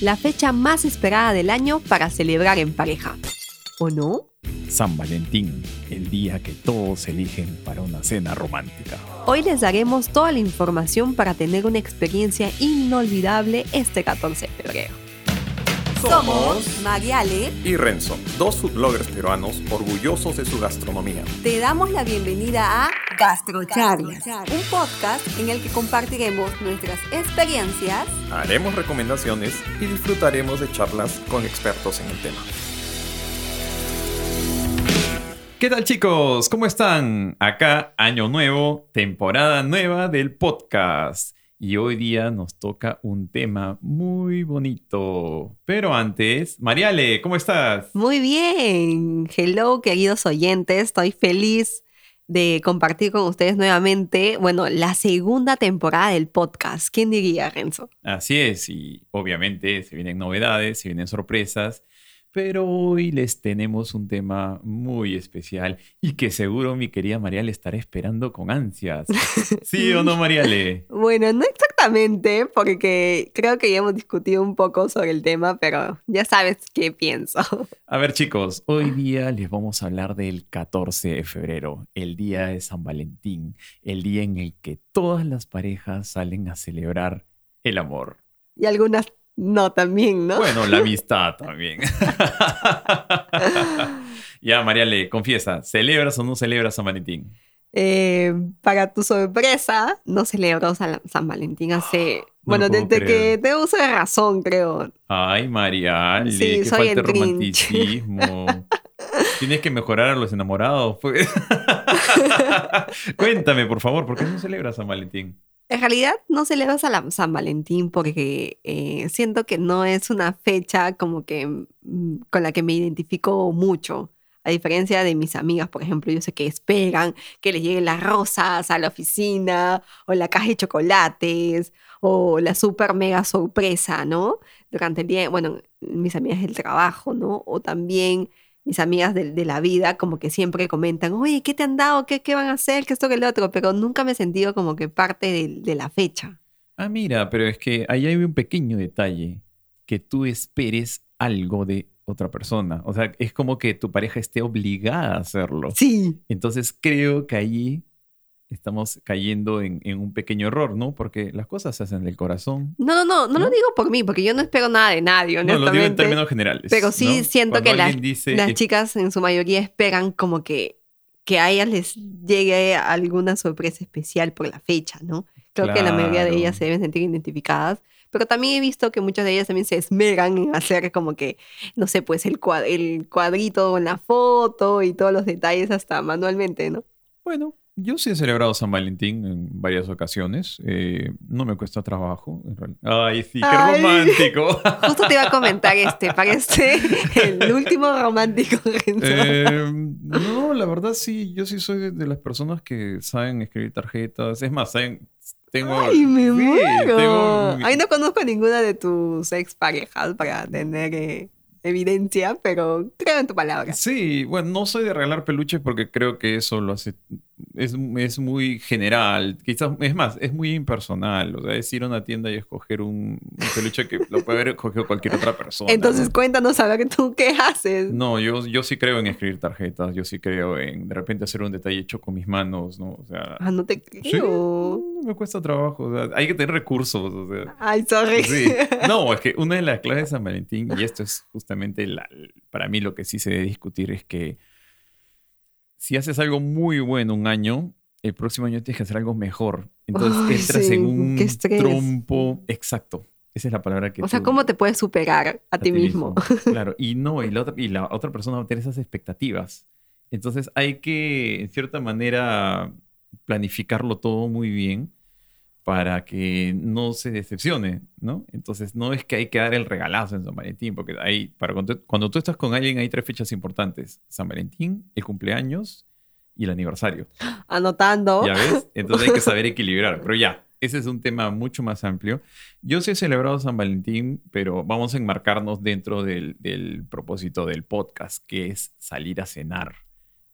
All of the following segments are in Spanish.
la fecha más esperada del año para celebrar en pareja. ¿O no? San Valentín, el día que todos eligen para una cena romántica. Hoy les daremos toda la información para tener una experiencia inolvidable este 14 de febrero. Somos Mariale y Renzo, dos foodbloggers peruanos orgullosos de su gastronomía. Te damos la bienvenida a Gastrocharlas, un podcast en el que compartiremos nuestras experiencias, haremos recomendaciones y disfrutaremos de charlas con expertos en el tema. ¿Qué tal chicos? ¿Cómo están? Acá año nuevo, temporada nueva del podcast. Y hoy día nos toca un tema muy bonito. Pero antes, Mariale, ¿cómo estás? Muy bien. Hello, queridos oyentes. Estoy feliz de compartir con ustedes nuevamente, bueno, la segunda temporada del podcast. ¿Quién diría, Renzo? Así es, y obviamente se vienen novedades, se vienen sorpresas. Pero hoy les tenemos un tema muy especial y que seguro mi querida Mariale estará esperando con ansias. ¿Sí o no, Mariale? Bueno, no exactamente, porque creo que ya hemos discutido un poco sobre el tema, pero ya sabes qué pienso. A ver, chicos, hoy día les vamos a hablar del 14 de febrero, el día de San Valentín, el día en el que todas las parejas salen a celebrar el amor. Y algunas no, también, ¿no? Bueno, la amistad también. ya, María le confiesa, ¿celebras o no celebras San Valentín? Eh, para tu sorpresa, no celebro San, Valentín hace. bueno, desde que te uso de razón, creo. Ay, María, sí, qué falta de romanticismo. Tienes que mejorar a los enamorados. Pues. Cuéntame, por favor, ¿por qué no celebras San Valentín? En realidad no celebras a San Valentín porque eh, siento que no es una fecha como que mm, con la que me identifico mucho. A diferencia de mis amigas, por ejemplo, yo sé que esperan que les lleguen las rosas a la oficina o la caja de chocolates o la super mega sorpresa, ¿no? Durante el día, bueno, mis amigas del trabajo, ¿no? O también mis amigas de, la vida como que siempre comentan, oye, ¿qué te han dado? ¿Qué, qué van a hacer? ¿Qué esto, que el otro? Pero nunca me he sentido como que parte de, de, la fecha. Ah, mira, pero es que ahí hay un pequeño detalle, que tú esperes algo de otra persona. O sea, es como que tu pareja esté obligada a hacerlo. Sí. Entonces creo que ahí estamos cayendo en, un pequeño error, ¿no? Porque las cosas se hacen del corazón. No, no, no, no, lo digo por mí, porque yo no espero nada de nadie, honestamente. No, lo digo en términos generales. Pero sí siento que las, las chicas en su mayoría esperan como que, que a ellas les llegue alguna sorpresa especial por la fecha, ¿no? Creo que la mayoría de ellas se deben sentir identificadas. Pero también he visto que muchas de ellas también se esmeran en hacer como que, no sé, pues el, el cuadrito en la foto y todos los detalles hasta manualmente, ¿no? Bueno, yo sí he celebrado San Valentín en varias ocasiones. Eh, no me cuesta trabajo. Ay, sí, qué romántico. Justo te iba a comentar este. Parece el último romántico. Eh, no, la verdad sí. Yo sí soy de, las personas que saben escribir tarjetas. Es más, saben, tengo. ¡Ay, me muero! Ahí no conozco ninguna de tus exparejas para tener. Eh, evidencia, pero creo en tu palabra. Sí, bueno, no soy de regalar peluches porque creo que eso lo hace. Es, es, muy general. Quizás, es más, es muy impersonal. O sea, es ir a una tienda y escoger un, peluche que lo puede haber escogido cualquier otra persona. Entonces, cuéntanos a ver tú qué haces. No, yo, yo sí creo en escribir tarjetas. Yo sí creo en de repente hacer un detalle hecho con mis manos, ¿no? O sea. Ah, no te creo. Me cuesta trabajo. O sea, hay que tener recursos. O sea. Ay, sorry. Sí. No, es que una de las claves de San Valentín, y esto es justo para mí lo que sí se debe discutir es que si haces algo muy bueno un año, el próximo año tienes que hacer algo mejor. Entonces entras en un trompo exacto. Esa es la palabra que... O sea, ¿cómo te puedes superar a, ti, mismo? Claro, y no, y la, otra, y la otra persona va a tener esas expectativas. Entonces hay que, en cierta manera, planificarlo todo muy bien para que no se decepcione, ¿no? Entonces, no es que hay que dar el regalazo en San Valentín, porque hay, para cuando, tú estás con alguien hay tres fechas importantes, San Valentín, el cumpleaños y el aniversario. Anotando. ¿Ya ves? Entonces hay que saber equilibrar, pero ya, ese es un tema mucho más amplio. Yo sí he celebrado San Valentín, pero vamos a enmarcarnos dentro del, del propósito del podcast, que es salir a cenar.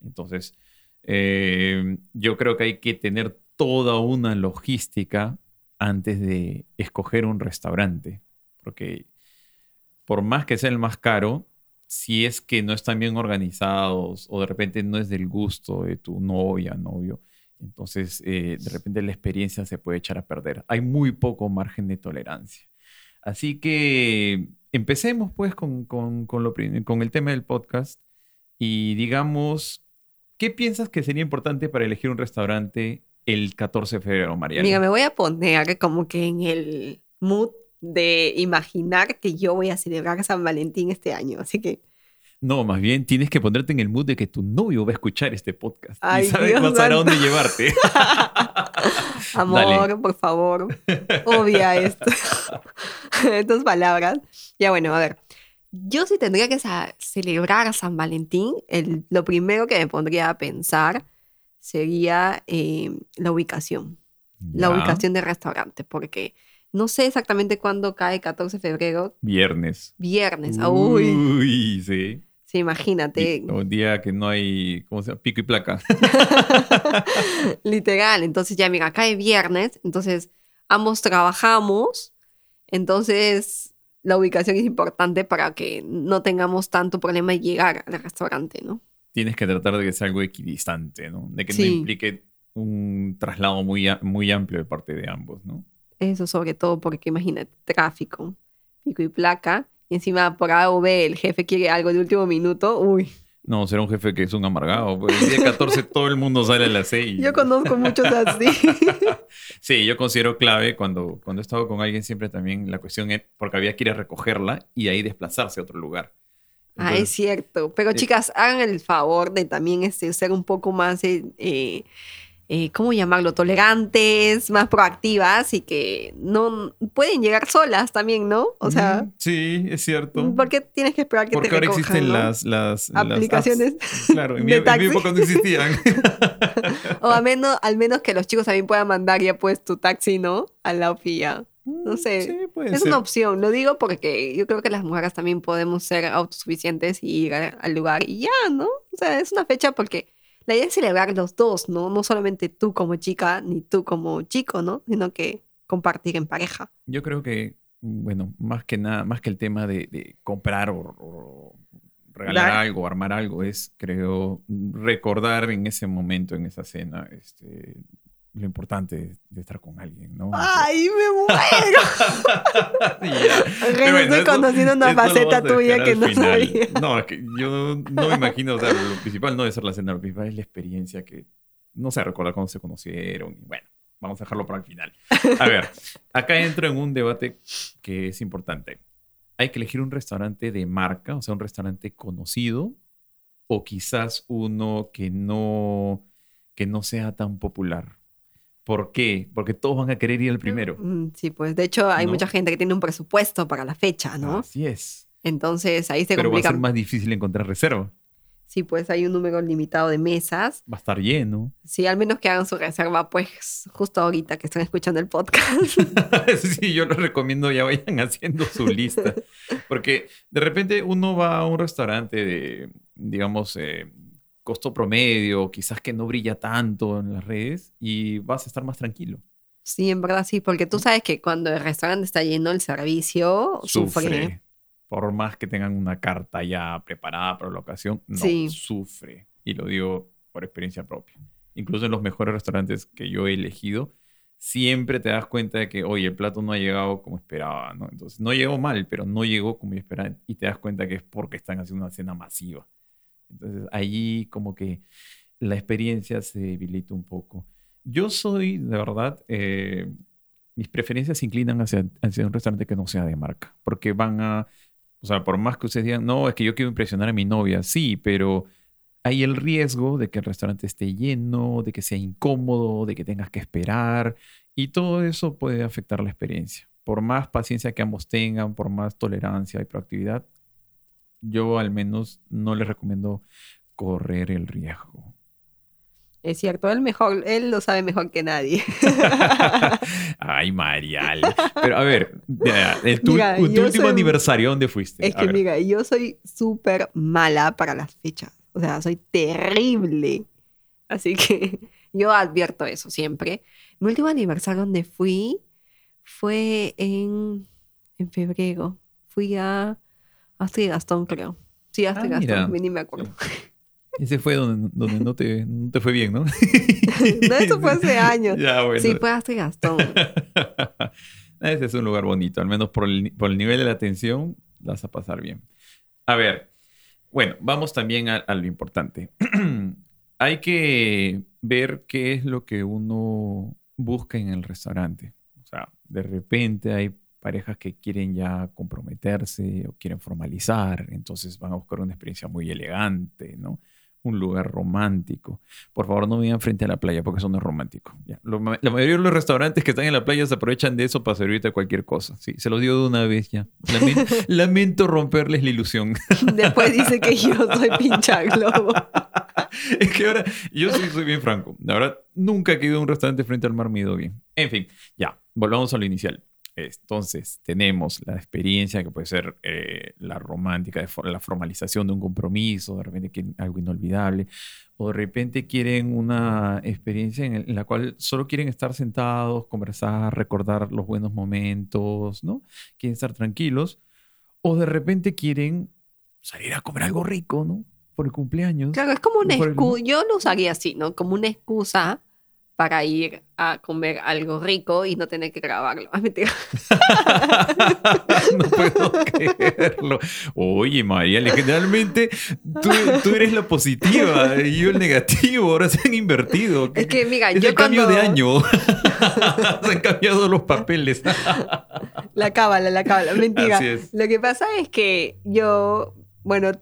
Entonces, eh, yo creo que hay que tener toda una logística antes de escoger un restaurante. Porque por más que sea el más caro, si es que no están bien organizados o de repente no es del gusto de tu novia, novio, entonces eh, de repente la experiencia se puede echar a perder. Hay muy poco margen de tolerancia. Así que empecemos pues con, con, con, el tema del podcast y digamos, ¿qué piensas que sería importante para elegir un restaurante el 14 de febrero, Mariana? Mira, me voy a poner como que en el mood de imaginar que yo voy a celebrar San Valentín este año. Así que, No, más bien tienes que ponerte en el mood de que tu novio va a escuchar este podcast Ay, y sabe Dios más a dónde llevarte. amor, Dale. por favor, obvia esto. Estas palabras. Ya bueno, a ver. Yo si tendría que celebrar San Valentín, el- lo primero que me pondría a pensar sería eh, la ubicación. La ubicación del restaurante, porque no sé exactamente cuándo cae 14 de febrero, Viernes. viernes. Uy, Uy, sí. sí, imagínate. Un día que no hay, ¿cómo se llama? Pico y placa. Literal. Entonces, ya mira, cae viernes, entonces ambos trabajamos, entonces la ubicación es importante para que no tengamos tanto problema de llegar al restaurante, ¿no? Tienes que tratar de que sea algo equidistante, ¿no? De que no Sí. implique un traslado muy, muy amplio de parte de ambos, ¿no? Eso sobre todo porque imagínate, tráfico, pico y placa, y encima por A o B el jefe quiere algo de último minuto, uy. No, será un jefe que es un amargado. Pues el día 14 todo el mundo sale a las 6. Yo conozco muchos así. Sí, yo considero clave cuando, cuando he estado con alguien siempre también la cuestión es porque había que ir a recogerla y ahí desplazarse a otro lugar. Ah, es cierto. Pero eh, chicas, hagan el favor de también este, ser un poco más, eh, eh, ¿cómo llamarlo? Tolerantes, más proactivas y que no pueden llegar solas también, ¿no? O sea, mm, sí, es cierto. ¿por qué tienes que esperar que Porque te ahora recojan, existen no? las, las, las aplicaciones apps. Claro, en mi, en mi época no existían. O al menos, al menos que los chicos también puedan mandar ya pues tu taxi, ¿no? Al lado y ya. No sé. Sí, puede Es ser. una opción, lo digo porque yo creo que las mujeres también podemos ser autosuficientes y ir a- al lugar y ya, ¿no? O sea, es una fecha porque la idea es celebrar los dos, ¿no? No solamente tú como chica ni tú como chico, ¿no? Sino que compartir en pareja. Yo creo que, bueno, más que nada, más que el tema de, de comprar o, o regalar Dar. algo, armar algo, es, creo, recordar en ese momento, en esa cena, este, lo importante de, estar con alguien, ¿no? ¡Ay, me muero! Pero bueno, estoy conociendo una faceta tuya que no sabía. No, es que yo no me imagino, o sea, lo principal no debe ser la cena, lo principal es la experiencia que, no sé, recordar cuando se conocieron. Bueno, vamos a dejarlo para el final. A ver, acá entro en un debate que es importante. Hay que elegir un restaurante de marca, o sea, un restaurante conocido, o quizás uno que no, que no sea tan popular. ¿Por qué? Porque todos van a querer ir al primero. Mm, Sí, pues de hecho hay ¿No? mucha gente que tiene un presupuesto para la fecha, ¿no? Así es. Entonces ahí se Pero va a ser más difícil encontrar reserva. Sí, pues hay un número limitado de mesas. Va a estar lleno. Sí, al menos que hagan su reserva, pues justo ahorita que están escuchando el podcast. sí, yo les recomiendo ya vayan haciendo su lista. Porque de repente uno va a un restaurante de, digamos, eh, costo promedio, quizás que no brilla tanto en las redes y vas a estar más tranquilo. Sí, en verdad sí, porque tú sabes que cuando el restaurante está lleno, el servicio sufre. Sufre. Por más que tengan una carta ya preparada para la ocasión, no, Sí. sufre. Y lo digo por experiencia propia. Incluso en los mejores restaurantes que yo he elegido, siempre te das cuenta de que, oye, el plato no ha llegado como esperaba, ¿no? Entonces, no llegó mal, pero no llegó como yo esperaba. Y te das cuenta que es porque están haciendo una cena masiva. Entonces, allí como que la experiencia se debilita un poco. Yo soy, de verdad, eh, mis preferencias se inclinan hacia, hacia un restaurante que no sea de marca, porque van a, o sea, por más que ustedes digan, no, es que yo quiero impresionar a mi novia, sí, pero hay el riesgo de que el restaurante esté lleno, de que sea incómodo, de que tengas que esperar, y todo eso puede afectar la experiencia. Por más paciencia que ambos tengan, por más tolerancia y proactividad, yo al menos no les recomiendo correr el riesgo. Es cierto, él mejor, él lo sabe mejor que nadie. Ay, Marial. Pero a ver, el tu, Mira, tu yo último soy- aniversario, ¿dónde fuiste? Es A que ver. mira, yo soy súper mala para las fechas. O sea, soy terrible. Así que yo advierto eso siempre. Mi último aniversario donde fui fue en, en febrero. Fui a Astrid Gastón, creo. Sí, Astrid Ah, mira. Gastón, ni me acuerdo. Ese fue donde, donde no, te, no te fue bien, ¿no? No, eso fue hace años. Ya, bueno. Sí, fue Astrid Gastón. Ese es un lugar bonito, al menos por el, por el nivel de la atención, vas a pasar bien. A ver, bueno, vamos también a, a lo importante. Hay que ver qué es lo que uno busca en el restaurante. O sea, de repente hay parejas que quieren ya comprometerse o quieren formalizar, entonces van a buscar una experiencia muy elegante, ¿no? Un lugar romántico. Por favor, no vivan frente a la playa porque eso no es romántico. Ya. Lo ma- la mayoría de los restaurantes que están en la playa se aprovechan de eso para servirte cualquier cosa. Sí, se los digo de una vez ya. Lamen- lamento romperles la ilusión. Después dice que yo soy pincha globo. es que ahora, yo sí soy bien franco. La verdad, nunca he ido a un restaurante frente al mar me he ido bien. En fin, ya, volvamos a lo inicial. Entonces, tenemos la experiencia que puede ser eh, la romántica, de la formalización de un compromiso, de repente quieren algo inolvidable, o de repente quieren una experiencia en, el- en la cual solo quieren estar sentados, conversar, recordar los buenos momentos, ¿no? Quieren estar tranquilos, o de repente quieren salir a comer algo rico, ¿no? Por el cumpleaños. Claro, es como una Por el- excusa. Yo lo usaría así, ¿no? Como una excusa para ir a comer algo rico y no tener que grabarlo. Ah, mentira. no puedo creerlo. Oye, María, generalmente tú, tú eres la positiva y yo el negativo. Ahora se han invertido. Es que, mira, es yo el cambio de año. se han cambiado los papeles. La cábala, la cábala. Mentira. Así es. Lo que pasa es que yo, bueno,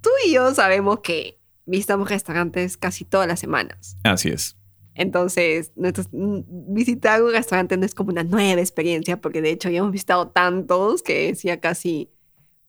tú y yo sabemos que visitamos restaurantes casi todas las semanas. Así es. Entonces, nuestros- mm, visitar un restaurante no es como una nueva experiencia, porque de hecho ya hemos visitado tantos que es ya casi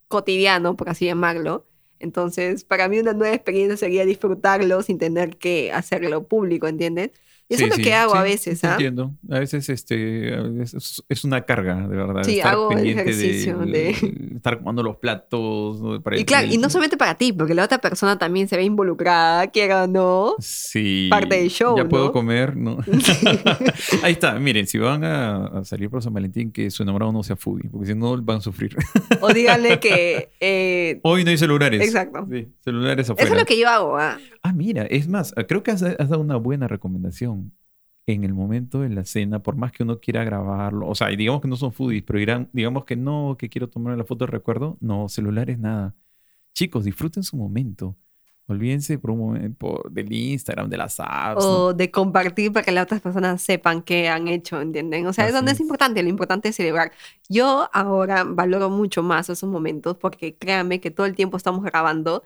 cotidiano, por así llamarlo. Entonces, para mí una nueva experiencia sería disfrutarlo sin tener que hacerlo público, ¿entiendes? Eso Sí, es lo sí, que hago sí, a veces, ¿ah? Entiendo. A veces este, a veces es, una carga, de verdad. Sí, estar hago ejercicio de- Estar comando los platos. ¿no? Para Y claro, y no solamente para ti, porque la otra persona también se ve involucrada, quiera o no. Sí. parte del show, Ya puedo comer, ¿no? Ahí está. Miren, si van a, a salir por San Valentín, que su enamorado no sea foodie, porque si no van a sufrir. O díganle que... eh, Hoy no hay celulares. Exacto. Sí, celulares afuera. eso es lo que yo hago, ¿ah? Ah, mira, es más, creo que has, has dado una buena recomendación. En el momento de la cena, por más que uno quiera grabarlo, o sea, digamos que no son foodies, pero dirán, digamos que no, que quiero tomar la foto de recuerdo, no, celulares nada. Chicos, disfruten su momento. Olvídense por un momento del Instagram, de las apps. ¿no? o de compartir para que las otras personas sepan qué han hecho, ¿entienden? O sea, es donde es es. importante, lo importante es celebrar. Yo ahora valoro mucho más esos momentos porque créanme que todo el tiempo estamos grabando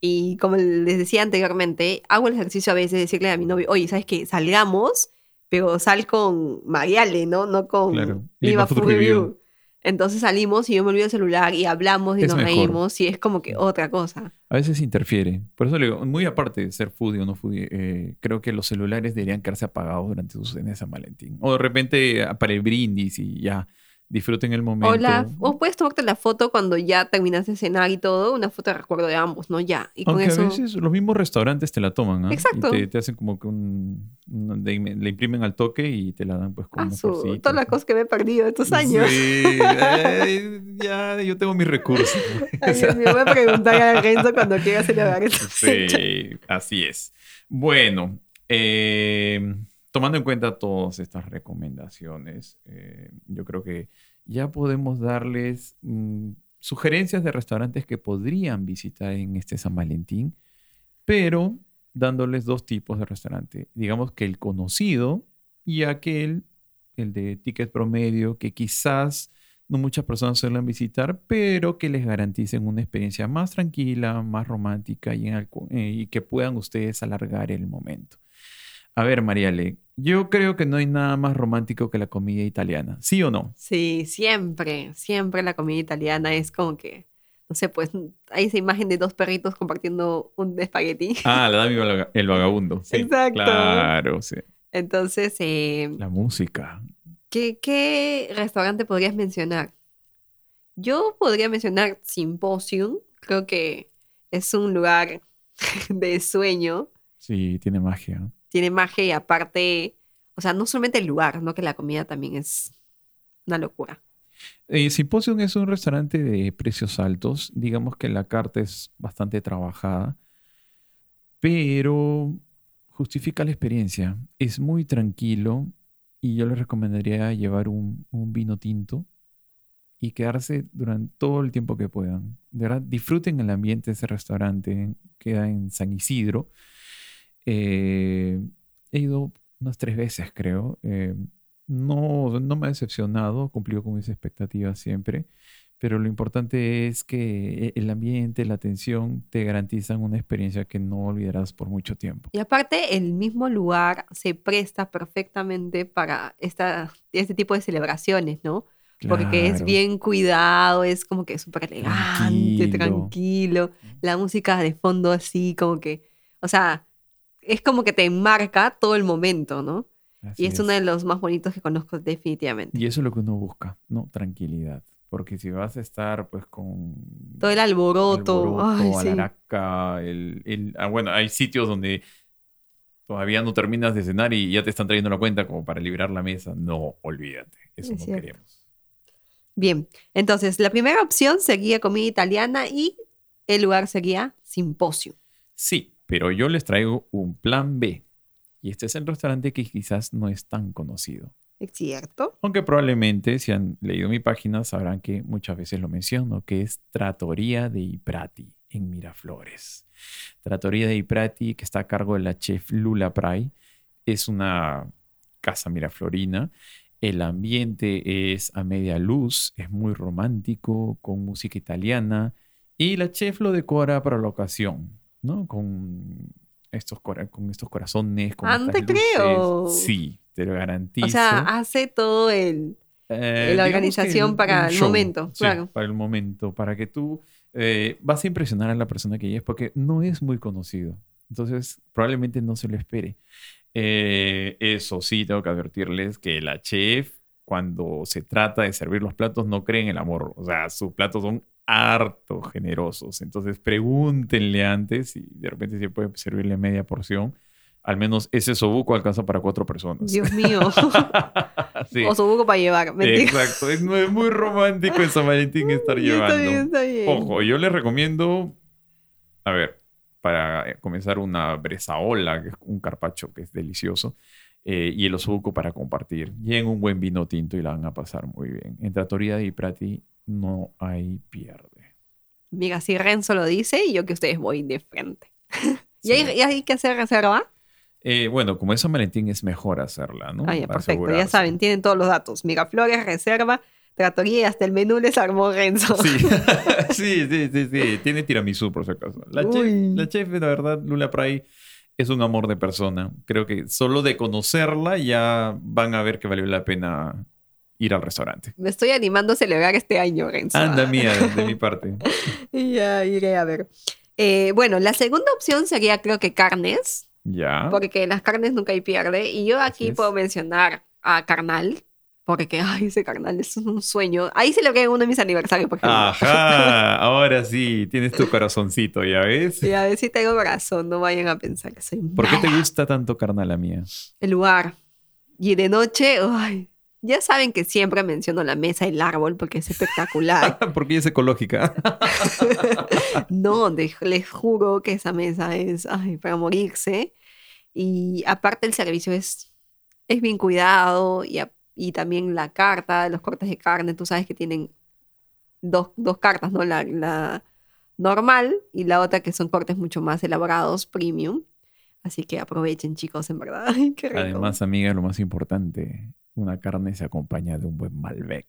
y como les decía anteriormente, hago el ejercicio a veces de decirle a mi novio, oye, ¿sabes qué? Salgamos, pero sal con Mariale, ¿no? No con Claro, Lima Food. Review. Entonces salimos y yo me olvido el celular y hablamos y Es nos mejor. reímos y es como que otra cosa. A veces interfiere. Por eso le digo, muy aparte de ser foodie o no foodie, eh, creo que los celulares deberían quedarse apagados durante su cena de San Valentín. O de repente ah, para el brindis y ya disfruten el momento. O, la, o puedes tomarte la foto cuando ya terminaste de cenar y todo, una foto de recuerdo de ambos, ¿no? Ya. Y con Aunque eso. a veces los mismos restaurantes te la toman, ¿ah? Exacto. Y te, te hacen como que un... un- de- le imprimen al toque y te la dan pues como Ah, su- todas las cosas que me he perdido estos años. Sí, ay, ya, yo tengo mis recursos. Ay, Dios mío, voy a preguntar a Renzo cuando quiera celebrar esta fecha. Sí, así es. Bueno, eh, tomando en cuenta todas estas recomendaciones, eh, yo creo que ya podemos darles mm, sugerencias de restaurantes que podrían visitar en este San Valentín, pero dándoles dos tipos de restaurante. Digamos que el conocido y aquel, el de ticket promedio, que quizás no muchas personas suelen visitar, pero que les garanticen una experiencia más tranquila, más romántica y, eh, y que puedan ustedes alargar el momento. A ver, Mariale, yo creo que no hay nada más romántico que la comida italiana, ¿sí o no? Sí, siempre, siempre la comida italiana es como que, no sé, pues hay esa imagen de dos perritos compartiendo un espagueti. Ah, la Vaga- el vagabundo. Sí, Exacto. Claro, sí. Entonces, eh, La música. ¿qué, ¿qué restaurante podrías mencionar? Yo podría mencionar Symposium, creo que es un lugar de sueño, Sí, tiene magia. Tiene magia y aparte, o sea, no solamente el lugar, ¿no? Que la comida también es una locura. Eh, Symposium es un restaurante de precios altos. Digamos que la carta es bastante trabajada, pero justifica la experiencia. Es muy tranquilo y yo les recomendaría llevar un, un vino tinto y quedarse durante todo el tiempo que puedan. De verdad, disfruten el ambiente de ese restaurante. Queda en San Isidro. Eh, he ido unas tres veces, creo. Eh, no, no me ha decepcionado, cumplió con mis expectativas siempre, pero lo importante es que el ambiente, la atención te garantizan una experiencia que no olvidarás por mucho tiempo. Y aparte, el mismo lugar se presta perfectamente para esta, este tipo de celebraciones, ¿no? Porque es Claro, bien cuidado, es como que súper elegante, Tranquilo. tranquilo. La música de fondo así, como que, o sea, es como que te enmarca todo el momento, ¿no? así Y es uno de los más bonitos que conozco definitivamente. Y eso es lo que uno busca, ¿no? Tranquilidad. Porque si vas a estar pues con Todo el alboroto, ay, alboroto, sí. alaraca, el, el- ah, bueno, hay sitios donde todavía no terminas de cenar y ya te están trayendo la cuenta como para liberar la mesa. No, olvídate, eso Es no cierto. queremos. Bien, entonces la primera opción sería comida italiana y el lugar sería simposio. Sí, pero yo les traigo un plan B. Y este es el restaurante que quizás no es tan conocido. ¿Es cierto? Aunque probablemente, si han leído mi página, sabrán que muchas veces lo menciono, que es Trattoria de Iprati en Miraflores. Trattoria de Iprati, que está a cargo de la chef Lula Prai, es una casa miraflorina. El ambiente es a media luz, es muy romántico, con música italiana. Y la chef lo decora para la ocasión, ¿no? Con estos, con estos corazones, con Ah, no te creo. Sí, te lo garantizo. O sea, hace todo el... Eh, la organización para el show, momento, sí, claro. para el momento, para que tú eh, vas a impresionar a la persona que llegues porque no es muy conocido. Entonces, probablemente no se lo espere. Eh, eso sí, tengo que advertirles que la chef, cuando se trata de servir los platos, no cree en el amor. O sea, sus platos son harto generosos. Entonces, pregúntenle antes y de repente si puede servirle media porción. Al menos ese sobuco alcanza para cuatro personas. Dios mío. Sí. O su buco para llevar. Mentira. Exacto, es muy, muy romántico en San Valentín estar Ya Está bien, llevando. está bien. Ojo, yo les recomiendo, a ver, para eh, comenzar una bresaola, que es un carpacho que es delicioso, eh, y el osobuco para compartir. Y en un buen vino tinto y la van a pasar muy bien. En Trattoria y Prati no hay pierde. Mira, si Renzo lo dice, y yo que ustedes voy de frente. ¿Y Sí. hay, y hay que hacer reserva? Eh, bueno, como es San Valentín, es mejor hacerla, ¿no? Ah, ya, perfecto. Ya saben, tienen todos los datos. Miraflores, reserva, tratoría y hasta el menú les armó Renzo. Sí. sí, sí, sí, sí. Tiene tiramisú, por si acaso. La chef, la chef, la verdad, Lula Prai, es un amor de persona. Creo que solo de conocerla ya van a ver que valió la pena ir al restaurante. Me estoy animando a celebrar este año, Renzo. Anda mía, de mi parte. Ya iré a ver. Eh, bueno, la segunda opción sería creo que carnes, Ya. porque las carnes nunca hay pierde. Y yo aquí puedo mencionar a Carnal, porque ay, ese Carnal es un sueño. Ahí celebré uno de mis aniversarios, por ejemplo. Ajá, ahora sí, tienes tu corazoncito, ¿ya ves? Y a ver si tengo corazón, no vayan a pensar que soy ¿Por qué te mala. gusta tanto carnal la mía? El lugar. Y de noche, ay, ya saben que siempre menciono la mesa y el árbol porque es espectacular. Porque es ecológica. No, de- les juro que esa mesa es ay, para morirse. Y aparte el servicio es, es bien cuidado y, a- y también la carta, los cortes de carne, tú sabes que tienen dos, dos cartas, ¿no? La, la normal y la otra que son cortes mucho más elaborados, premium. Así que aprovechen, chicos, en verdad. Ay, qué rico. Además, amiga, lo más importante, una carne se acompaña de un buen Malbec.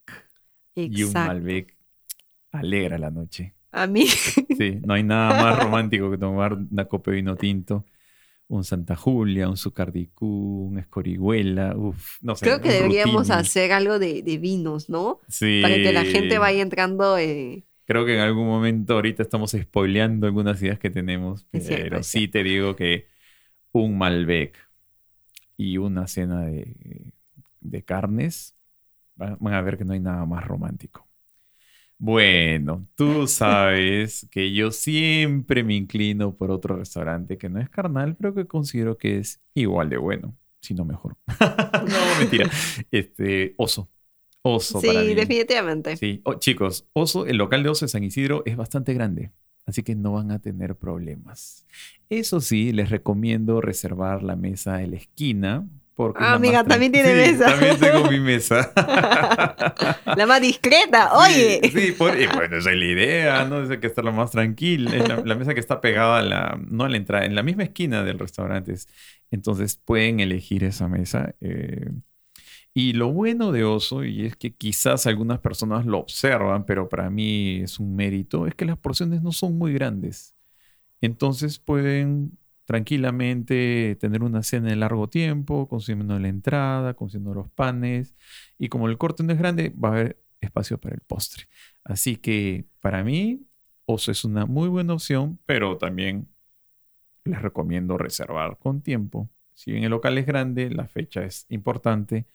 Y un Exacto. Malbec alegra la noche. A mí, Sí, no hay nada más romántico que tomar una copa de vino tinto, un Santa Julia, un Zucardicú, un Escorihuela, uf, no sé. creo que deberíamos Rutini. hacer algo de, de vinos, ¿no? Sí. Para que la gente vaya entrando. eh, Creo que en algún momento ahorita estamos spoileando algunas ideas que tenemos, cierto, pero sí te digo que un Malbec y una cena de, de carnes van van a ver que no hay nada más romántico. Bueno, tú sabes que yo siempre me inclino por otro restaurante que no es carnal, pero que considero que es igual de bueno, si no mejor. no, mentira. Este, oso. Oso Sí, para mí. definitivamente. Sí. Oh, chicos, Oso, el local de Oso de San Isidro es bastante grande, así que no van a tener problemas. Eso sí, les recomiendo reservar la mesa en la esquina. Porque Ah, la amiga, más también tiene Sí, mesa. También tengo mi mesa. La más discreta, oye. Sí, sí, por- y bueno, esa es la idea, ¿no? Es de que estar lo más tranquila. Es la, la mesa que está pegada a la, no a la entrada, en la misma esquina del restaurante. Entonces pueden elegir esa mesa. eh, y lo bueno de Oso, y es que quizás algunas personas lo observan, pero para mí es un mérito, es que las porciones no son muy grandes. Entonces pueden tranquilamente tener una cena de largo tiempo, consumiendo la entrada, consumiendo los panes. Y como el corte no es grande, va a haber espacio para el postre. Así que para mí, Oso es una muy buena opción, pero también les recomiendo reservar con tiempo. Si bien el local es grande, la fecha es importante.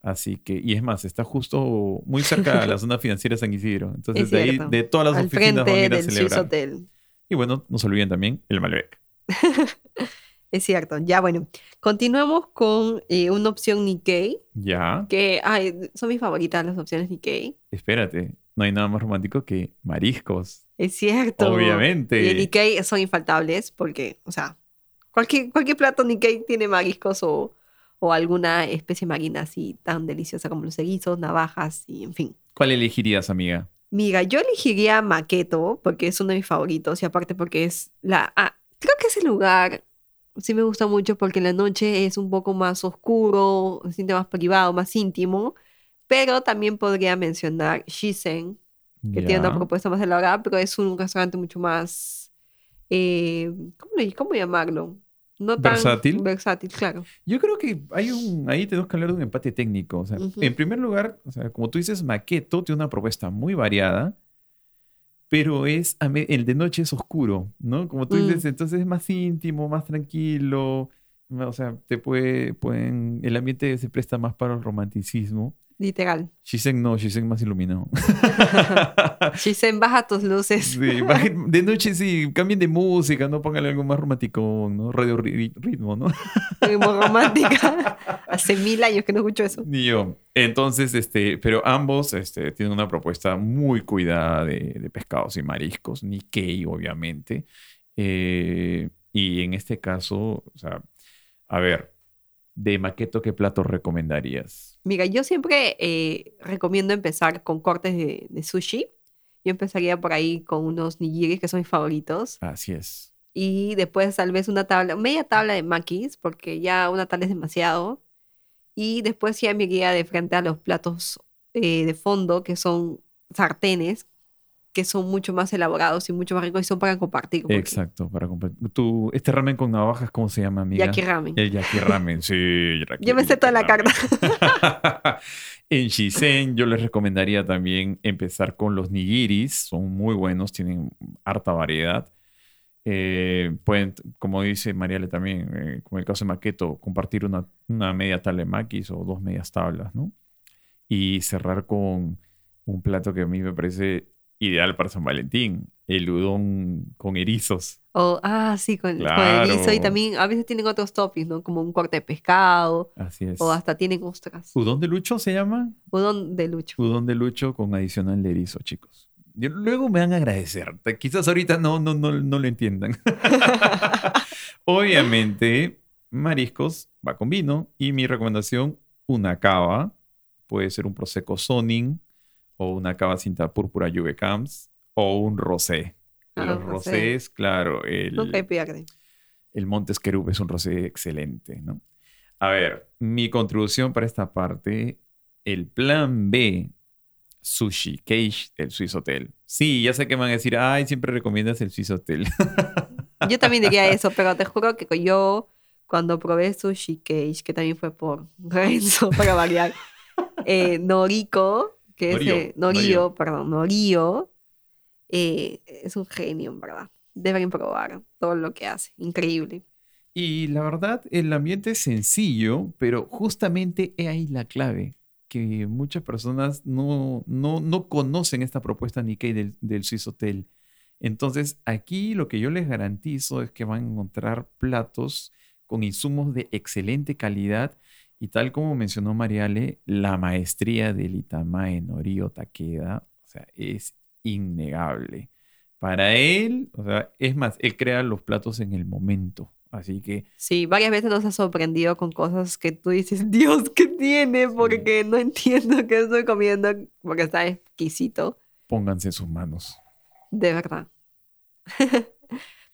Así que, y es más, está justo muy cerca de la zona financiera de San Isidro. Entonces, Es de ahí, de todas las Al oficinas van a ir a celebrar. Hotel. Y bueno, no se olviden también el Malbec. Es cierto. Ya, bueno. Continuamos con eh, una opción Nikkei, Ya, que ay, son mis favoritas las opciones Nikkei. espérate, no hay nada más romántico que mariscos. Es cierto. Obviamente. Y el Nikkei son infaltables porque, o sea, cualquier, cualquier plato Nikkei tiene mariscos o, o alguna especie marina así tan deliciosa como los erizos, navajas y en fin. ¿Cuál elegirías, amiga? Mira, yo elegiría Maqueto porque es uno de mis favoritos y aparte porque es la... ah, creo que ese lugar sí me gusta mucho porque en la noche es un poco más oscuro, se siente más privado, más íntimo, pero también podría mencionar Shisen, que tiene una propuesta más elaborada, pero es un restaurante mucho más... eh, ¿cómo, llamarlo? No tan ¿Versátil? versátil, claro. Yo creo que hay un, ahí tenemos que hablar de un empate técnico. O sea, Ujú. En primer lugar, o sea, como tú dices, Maqueto tiene una propuesta muy variada, pero es el de noche es oscuro, ¿no? Como tú Mm. dices, entonces es más íntimo, más tranquilo. O sea, te puede, pueden, el ambiente se presta más para el romanticismo. Literal. Shisen no, Shisen más iluminado. Shisen, baja tus luces. Sí, bajen- de noche sí, cambien de música, no pónganle algo más romántico, ¿no? Radio ri- ritmo, ¿no? Muy romántica. Hace mil años que no escucho eso. Ni yo. Entonces, este, pero ambos este, tienen una propuesta muy cuidada de, de pescados y mariscos, Nikkei, obviamente. Eh, y en este caso, o sea, a ver, de Maqueto, ¿qué platos recomendarías? Mira, yo siempre eh, recomiendo empezar con cortes de, de sushi. Yo empezaría por ahí con unos nigiris, que son mis favoritos. Así es. Y después tal vez una tabla, media tabla de makis, porque ya una tabla es demasiado. Y después ya me iría de frente a los platos eh, de fondo, que son sartenes, que son mucho más elaborados y mucho más ricos y son para compartir. porque- Exacto, para comprar. Tú, este ramen con navajas, ¿cómo se llama, amiga? Yaki ramen. El yaki ramen, sí. yaki- Yo me sé toda la carta. en Shisen yo les recomendaría también empezar con los nigiris. Son muy buenos, tienen harta variedad. Eh, pueden, como dice Mariale también, eh, como el caso de Maqueto, compartir una, una media tabla de maquis o dos medias tablas, ¿no? Y cerrar con un plato que a mí me parece ideal para San Valentín, el udon con erizos. O, ah, sí, con, con Claro. erizo. Y también a veces tienen otros toppings, ¿no? Como un corte de pescado. Así es. O hasta tienen ostras. ¿Udon de lucho se llama? Udon de lucho. Udon de lucho con adicional de erizo, chicos. Luego me van a agradecer. Quizás ahorita no, no, no, no lo entiendan. Obviamente, mariscos va con vino. Y mi recomendación, una cava. Puede ser un Prosecco Sonin o una cava cinta púrpura Juve Camps o un rosé. Ah, Los rosé. rosés, claro. El, pierde. el Montes Querub es un rosé excelente, ¿no? A ver, mi contribución para esta parte, el plan B, Sushi Cage del Swiss Hotel. Sí, ya sé que me van a decir, ay, siempre recomiendas el Swiss Hotel. Yo también diría eso, pero te juro que yo, cuando probé Sushi Cage, que también fue por Renzo, para variar, eh, Noriko, que Norio, es eh, Norio. Norio, perdón, Norio, eh, es un genio, en verdad. Deben probar todo lo que hace. Increíble. Y la verdad, el ambiente es sencillo, pero justamente es ahí la clave, que muchas personas no, no, no conocen esta propuesta Nikkei del, del Swiss Hotel. Entonces, aquí lo que yo les garantizo es que van a encontrar platos con insumos de excelente calidad Y tal como mencionó Mariale, la maestría del Itamae Norio Takeda, o sea, es innegable. Para él, o sea, es más, él crea los platos en el momento. Así que Sí, varias veces nos ha sorprendido con cosas que tú dices, Dios, ¿qué tiene? Porque no entiendo qué estoy comiendo, porque está exquisito, pónganse en sus manos. de verdad.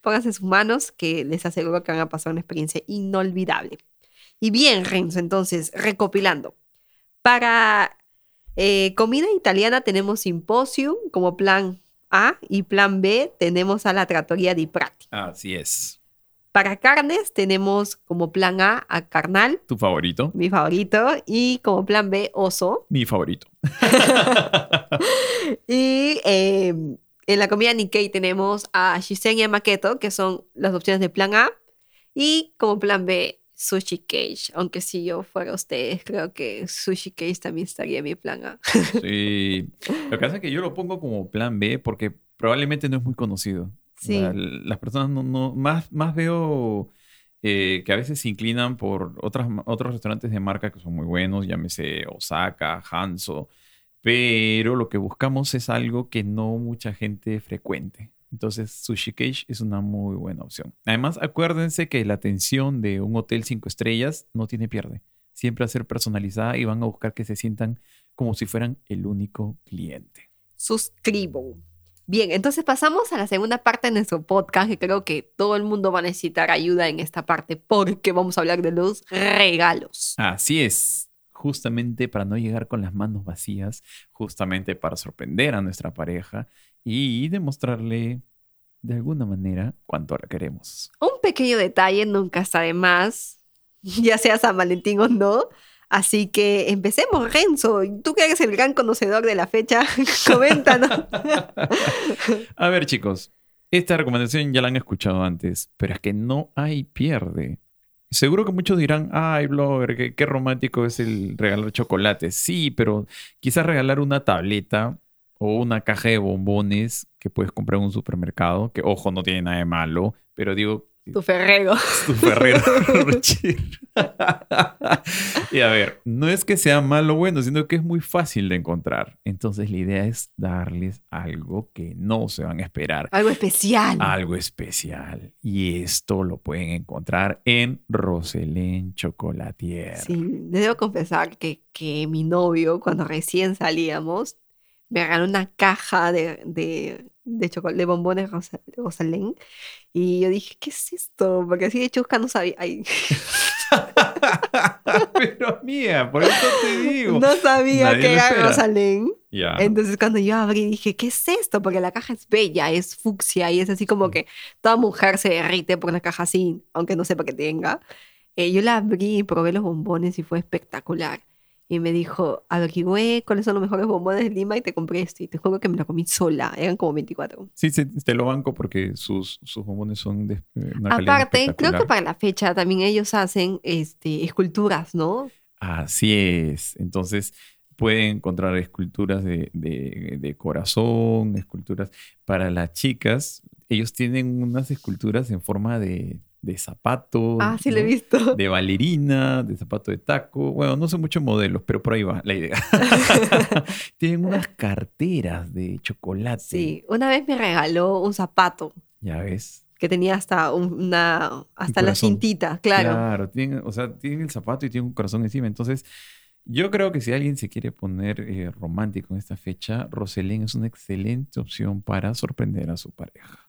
Pónganse en sus manos, que les aseguro que van a pasar una experiencia inolvidable. Y bien, Renzo, entonces, recopilando. Para eh, comida italiana tenemos Symposium como plan A y plan B tenemos a la Trattoria di Prati. Así es. Para carnes tenemos como plan A a Carnal, ¿Tu favorito? mi favorito, y como plan B Oso. Mi favorito. Y eh, en la comida Nikkei tenemos a Shisen y a Maketo, que son las opciones de plan A. Y como plan B, Sushi Cage. Aunque si yo fuera ustedes, creo que Sushi Cage también estaría en mi plan A. Sí. Lo que pasa es que yo lo pongo como plan B porque probablemente no es muy conocido. Sí. sea, l- las personas no, no- más, más veo eh, que a veces se inclinan por otras, otros restaurantes de marca que son muy buenos, llámese Osaka, Hanzo, pero lo que buscamos es algo que no mucha gente frecuente. Entonces, Sushi Cage es una muy buena opción. Además, acuérdense que la atención de un hotel cinco estrellas no tiene pierde. Siempre va a ser personalizada y van a buscar que se sientan como si fueran el único cliente. Suscribo. Bien, entonces pasamos a la segunda parte de nuestro podcast, que creo que todo el mundo va a necesitar ayuda en esta parte, porque vamos a hablar de los regalos. Así es, justamente para no llegar con las manos vacías, justamente para sorprender a nuestra pareja y demostrarle de alguna manera cuánto la queremos. Un pequeño detalle nunca está de más, ya sea San Valentín o no. Así que empecemos, Renzo. Tú que eres el gran conocedor de la fecha, coméntanos. A ver, chicos, esta recomendación ya la han escuchado antes, pero es que no hay pierde. Seguro que muchos dirán, ay, blogger, qué, qué romántico es el regalar chocolates. Sí, pero quizás regalar una tableta o una caja de bombones que puedes comprar en un supermercado, que ojo, no tiene nada de malo, pero digo, tu Ferrero. tu Ferrero y a ver, no es que sea malo o bueno, sino que es muy fácil de encontrar. Entonces la idea es darles algo que no se van a esperar, Algo especial. algo especial. Y esto lo pueden encontrar en Roselén Chocolatier. Sí, debo confesar que, que mi novio, cuando recién salíamos, me regaló una caja de, de, de, de bombones Rosa- Rosalén. Y yo dije, ¿qué es esto? Porque así de chusca no sabía. ay, pero mía, por eso te digo. no sabía Nadie que era. Rosalén. Ya. Entonces cuando yo abrí dije, ¿qué es esto? Porque la caja es bella, es fucsia y es así como que toda mujer se derrite por una caja así, aunque no sepa que tenga. Eh, yo la abrí y probé los bombones y fue espectacular. Y me dijo, averigüé cuáles son los mejores bombones de Lima y te compré esto. Y te juro que me lo comí sola, eran como 24. Sí, sí, te lo banco porque sus, sus bombones son de eh, una Aparte, creo que para la fecha también ellos hacen este, esculturas, ¿no? Así es. Entonces pueden encontrar esculturas de, de- de corazón, esculturas para las chicas. Ellos tienen unas esculturas en forma de, de zapato. Ah, sí, lo he visto. De bailarina, de zapato de taco. Bueno, no sé muchos modelos, pero por ahí va la idea. tienen unas carteras de chocolate. Sí, una vez me regaló un zapato Ya ves. que tenía hasta un- una hasta la cintita, claro. Claro, tienen, o sea, tienen el zapato y tienen un corazón encima. Entonces, yo creo que si alguien se quiere poner eh, romántico en esta fecha, Roselén es una excelente opción para sorprender a su pareja.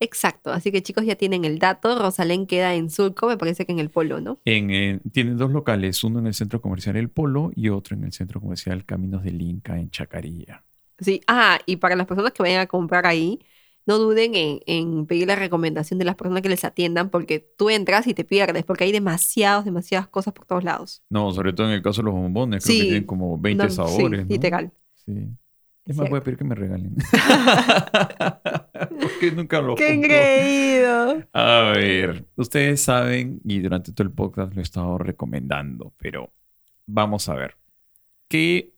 Exacto, así que chicos ya tienen el dato. Rosalén queda en Surco, me parece que en el Polo, ¿no? En, eh, tienen dos locales, uno en el centro comercial El Polo y otro en el centro comercial Caminos del Inca en Chacarilla. Sí, ah, y para las personas que vayan a comprar ahí, no duden en, en pedir la recomendación de las personas que les atiendan, porque tú entras y te pierdes, porque hay demasiadas, demasiadas cosas por todos lados. No, sobre todo en el caso de los bombones, creo Sí. que tienen como 20 No, sí, sabores. ¿no? literal. Sí. Es más, voy a pedir que me regalen. Porque nunca lo ¡Qué compro. engreído! A ver, ustedes saben, y durante todo el podcast lo he estado recomendando, pero vamos a ver. ¿Qué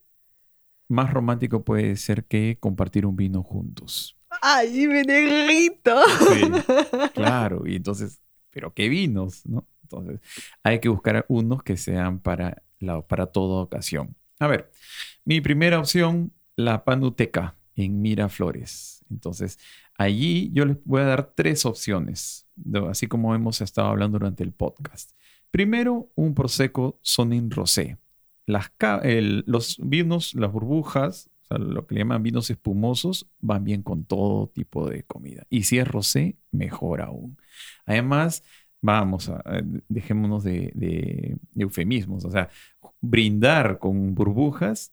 más romántico puede ser que compartir un vino juntos? ¡Ay, me derrito! Sí, claro, y entonces, ¿pero qué vinos? ¿no? Entonces, hay que buscar unos que sean para, la, para toda ocasión. A ver, mi primera opción, la Panuteca en Miraflores. Entonces, allí yo les voy a dar tres opciones, así como hemos estado hablando durante el podcast. Primero, un Prosecco Sonin Rosé. Los vinos, las burbujas, lo que le llaman vinos espumosos, van bien con todo tipo de comida. Y si es rosé, mejor aún. Además, vamos, a, dejémonos de, de, eufemismos. O sea, brindar con burbujas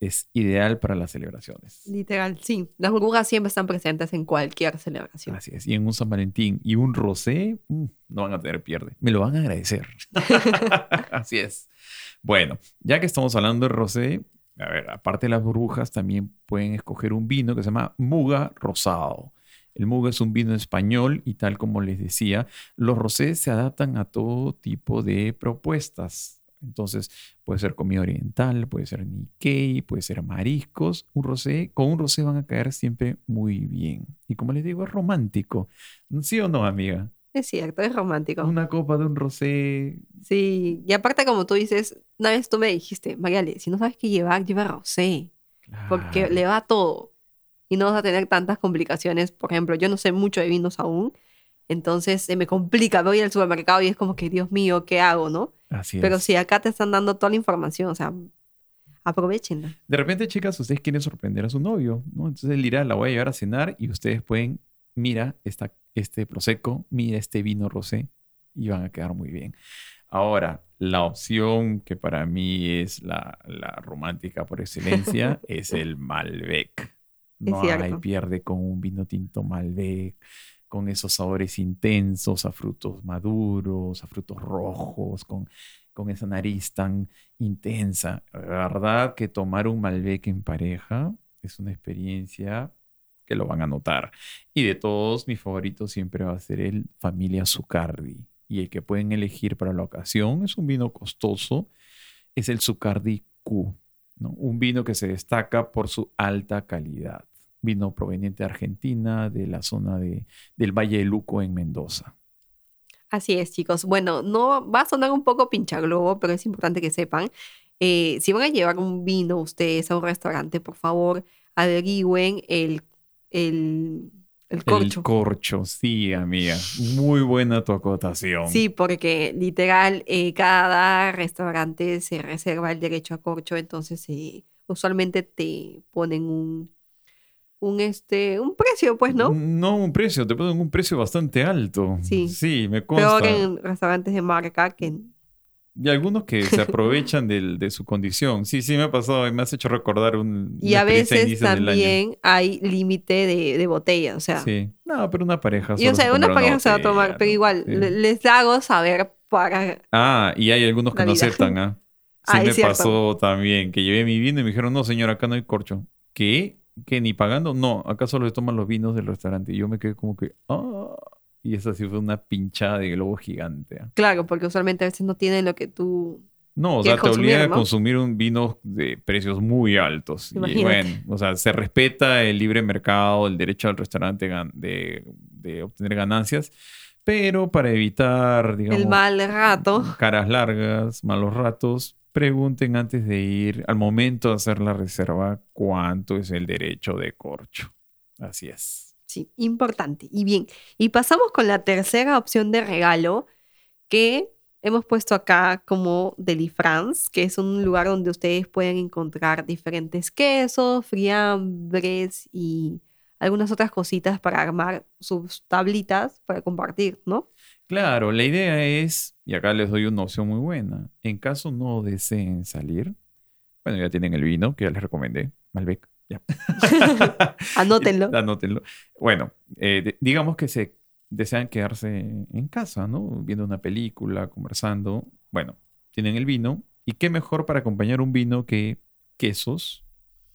es ideal para las celebraciones. Literal, sí. Las burbujas siempre están presentes en cualquier celebración. Así es. Y en un San Valentín y un rosé, mm, no van a tener pierde. Me lo van a agradecer. Así es. Bueno, ya que estamos hablando de rosé, a ver, aparte de las burbujas, también pueden escoger un vino que se llama Muga Rosado. El Muga es un vino español y tal como les decía, los rosés se adaptan a todo tipo de propuestas. Entonces, puede ser comida oriental, puede ser Nikkei, puede ser mariscos. Un rosé, con un rosé van a caer siempre muy bien. Y como les digo, es romántico. ¿Sí o no, amiga? Es cierto, es romántico. Una copa de un rosé. Sí, y aparte como tú dices, una vez tú me dijiste, Mariale, si no sabes qué llevar, lleva rosé. Porque le va todo. Y no vas a tener tantas complicaciones. Por ejemplo, yo no sé mucho de vinos aún. Entonces se me complica. Voy al supermercado y es como que, Dios mío, ¿qué hago, no? Así Pero si acá te están dando toda la información, o sea, aprovechenla. De repente, chicas, ustedes quieren sorprender a su novio, ¿no? Entonces él dirá, la voy a llevar a cenar y ustedes pueden, mira, esta este prosecco, mira este vino rosé y van a quedar muy bien. Ahora, la opción que para mí es la, romántica por excelencia es el Malbec. No hay pierde con un vino tinto Malbec, con esos sabores intensos a frutos maduros, a frutos rojos, con, con esa nariz tan intensa. La verdad que tomar un Malbec en pareja es una experiencia que lo van a notar. Y de todos, mi favorito siempre va a ser el Familia Zucardi. Y el que pueden elegir para la ocasión es un vino costoso, es el Zucardi Q, ¿no? un vino que se destaca por su alta calidad. Vino proveniente de Argentina, de la zona de, del Valle de Luco en Mendoza. Así es, chicos. Bueno, no va a sonar un poco pinchaglobo, pero es importante que sepan. Eh, si van a llevar un vino ustedes a un restaurante, por favor, averigüen el el, el corcho. El corcho, sí, amiga. Muy buena tu acotación. Sí, porque literal, eh, cada restaurante se reserva el derecho a corcho, entonces eh, usualmente te ponen un, un, este, un precio, pues, ¿no? No un precio, te ponen un precio bastante alto. Sí. Sí, me consta. Peor en restaurantes de marca que en y algunos que se aprovechan de, su condición. Sí, sí, me ha pasado me has hecho recordar un. Y a veces también hay límite de, botella, o sea. Sí. No, pero una pareja. Y o sea, una pareja se va a tomar, pero igual les hago saber para. Ah, y hay algunos que no aceptan, ¿ah? Sí, me pasó también, que llevé mi vino y me dijeron, no, señor, acá no hay corcho. ¿Qué? ¿Qué? ¿Ni pagando? No, acá solo se toman los vinos del restaurante. Y yo me quedé como que, ah. Y eso sí fue una pinchada de globo gigante. ¿ah? Claro, porque usualmente a veces no tienen lo que tú. No, o sea, te obliga a consumir un vino de precios muy altos. Y bueno, o sea, se respeta el libre mercado, el derecho al restaurante de, de obtener ganancias, pero para evitar, digamos. El mal rato. Caras largas, malos ratos, pregunten antes de ir, al momento de hacer la reserva, cuánto es el derecho de corcho. Así es. Sí, importante. Y bien, y pasamos con la tercera opción de regalo que hemos puesto acá como Deli France, que es un lugar donde ustedes pueden encontrar diferentes quesos, friambres y algunas otras cositas para armar sus tablitas para compartir, ¿no? Claro, la idea es, y acá les doy una opción muy buena, en caso no deseen salir, bueno, ya tienen el vino que ya les recomendé, Malbec, Anótenlo. Anótenlo. Bueno, eh, digamos que se desean quedarse en casa, ¿no? Viendo una película, conversando. Bueno, tienen el vino. ¿Y qué mejor para acompañar un vino que quesos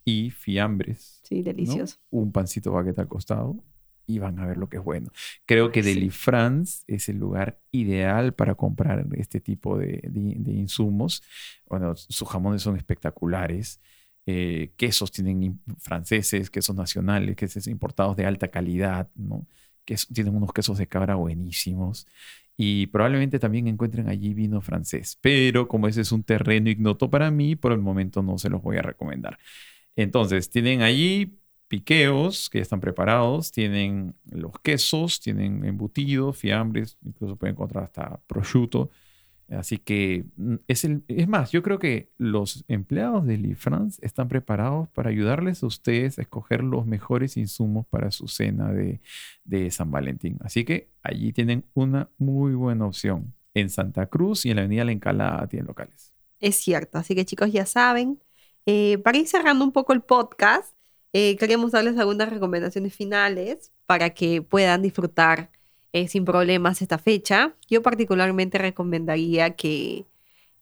y fiambres? Sí, delicioso. Un pancito baguette al costado y van a ver lo que es bueno. Creo que Deli France es el lugar ideal para comprar este tipo de, de insumos. Bueno, sus jamones son espectaculares. Eh, quesos tienen franceses, quesos nacionales, quesos importados de alta calidad, ¿no? Que tienen unos quesos de cabra buenísimos. y probablemente también encuentren allí vino francés. Pero como ese es un terreno ignoto para mí, por el momento no se los voy a recomendar. Entonces, tienen allí piqueos que ya están preparados, tienen los quesos, tienen embutidos, fiambres, incluso pueden encontrar hasta prosciutto. Así que mm, es, el, es más, yo creo que los empleados de Lifrance están preparados para ayudarles a ustedes a escoger los mejores insumos para su cena de, San Valentín. Así que allí tienen una muy buena opción. En Santa Cruz y en la Avenida La Encalada tienen locales. Es cierto, así que chicos ya saben. Eh, para ir cerrando un poco el podcast, eh, queremos darles algunas recomendaciones finales para que puedan disfrutar eh, sin problemas esta fecha. Yo particularmente recomendaría que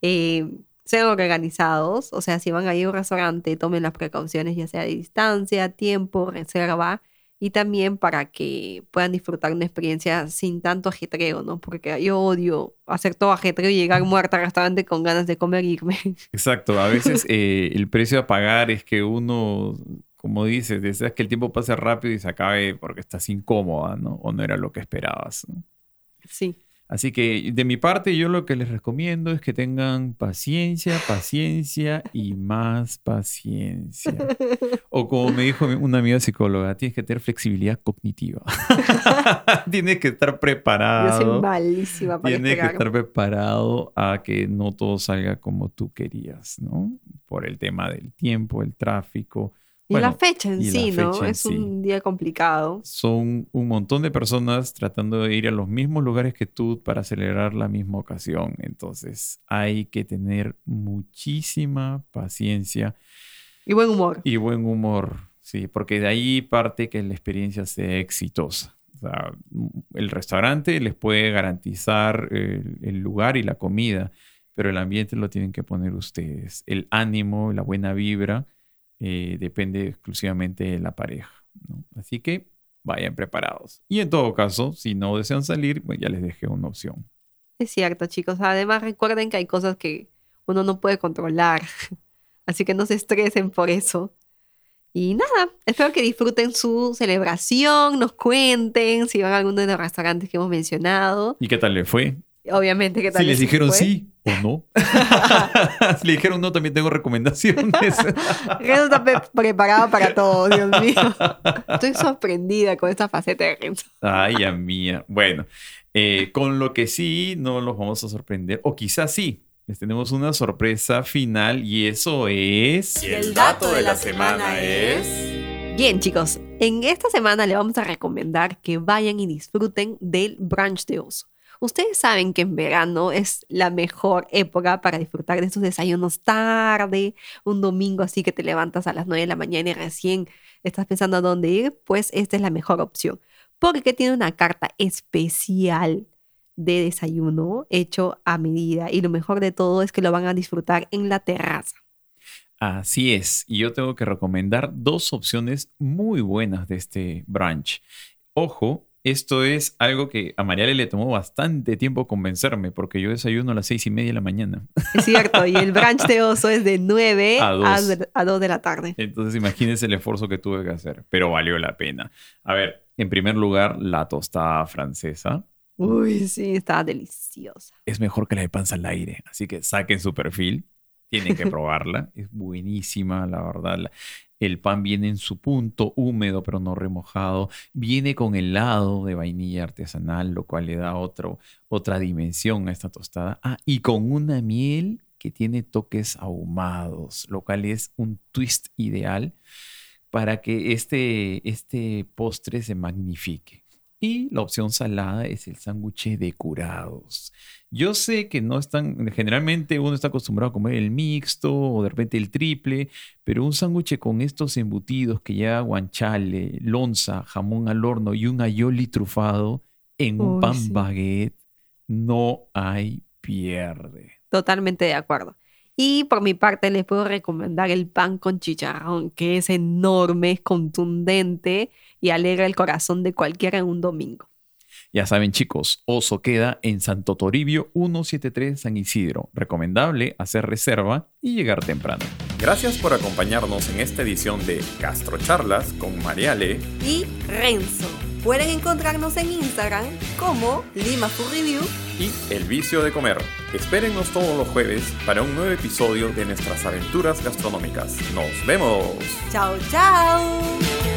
eh, sean organizados, o sea, si van a ir a un restaurante, tomen las precauciones ya sea de distancia, tiempo, reserva, y también para que puedan disfrutar una experiencia sin tanto ajetreo, ¿no? Porque yo odio hacer todo ajetreo y llegar muerta al restaurante con ganas de comer y irme. Exacto, a veces el precio a pagar es que uno como dices, deseas que el tiempo pase rápido y se acabe porque estás incómoda, ¿no? O no era lo que esperabas. Sí. Así que de mi parte yo lo que les recomiendo es que tengan paciencia, paciencia y más paciencia. O como me dijo una amiga psicóloga, tienes que tener flexibilidad cognitiva. tienes que estar preparado. Yo soy malísima para Tienes que estar preparado a que no todo salga como tú querías, ¿no? Por el tema del tiempo, el tráfico, y la fecha en sí, ¿no? Es un día complicado. Son un montón de personas tratando de ir a los mismos lugares que tú para celebrar la misma ocasión. Entonces hay que tener muchísima paciencia. Y buen humor. Y buen humor, sí, porque de ahí parte que la experiencia sea exitosa. O sea, el restaurante les puede garantizar el, el lugar y la comida, pero el ambiente lo tienen que poner ustedes. El ánimo, la buena vibra eh, depende exclusivamente de la pareja. Así que vayan preparados. Y en todo caso, si no desean salir, pues ya les dejé una opción. Es cierto, chicos. Además, recuerden que hay cosas que uno no puede controlar. Así que no se estresen por eso. Y nada, espero que disfruten su celebración, nos cuenten si van a alguno de los restaurantes que hemos mencionado. ¿Y qué tal le fue? Obviamente, ¿qué tal? Si les dijeron sí o no. si le dijeron no, también tengo recomendaciones. Renzo está preparado para todo, Dios mío. Estoy sorprendida con esta faceta de Renzo. Ay, a mía. Bueno, eh, con lo que sí no los vamos a sorprender, o quizás sí. Les tenemos una sorpresa final y eso es... Y el dato de la semana es... Bien, chicos, en esta semana le vamos a recomendar que vayan y disfruten del brunch de oso. Ustedes saben que en verano es la mejor época para disfrutar de estos desayunos tarde, un domingo así que te levantas a las 9 de la mañana y recién estás pensando a dónde ir, pues esta es la mejor opción, porque tiene una carta especial de desayuno hecho a medida y lo mejor de todo es que lo van a disfrutar en la terraza. Así es, y yo tengo que recomendar dos opciones muy buenas de este brunch. Ojo, esto es algo que a Mariale le tomó bastante tiempo convencerme, porque yo desayuno a las seis y media de la mañana. Es cierto, y el brunch de oso es de 9 a 2. de la tarde. Entonces imagínense el esfuerzo que tuve que hacer, pero valió la pena. A ver, en primer lugar, la tostada francesa. Uy, sí, está deliciosa. Es mejor que la de panza al aire, así que saquen su perfil. Tienen que probarla, es buenísima, la verdad. El pan viene en su punto, húmedo pero no remojado. Viene con helado de vainilla artesanal, lo cual le da otra dimensión a esta tostada. Ah, y con una miel que tiene toques ahumados, lo cual es un twist ideal para que este, este postre se magnifique. Y la opción salada es el sándwich de curados. Yo sé que no están, generalmente uno está acostumbrado a comer el mixto o de repente el triple, pero un sándwich con estos embutidos que lleva guanchale, lonza, jamón al horno y un aioli trufado en un pan baguette, no hay pierde. Totalmente de acuerdo. Y por mi parte les puedo recomendar el pan con chicharrón, que es enorme, es contundente y alegra el corazón de cualquiera en un domingo. Ya saben chicos, Oso queda en Santo Toribio 173 San Isidro. Recomendable hacer reserva y llegar temprano. Gracias por acompañarnos en esta edición de Gastrocharlas con Mariale y Renzo. Pueden encontrarnos en Instagram como Lima Food Review y El Vicio de Comer. Espérennos todos los jueves para un nuevo episodio de nuestras aventuras gastronómicas. ¡Nos vemos! ¡Chao, chao!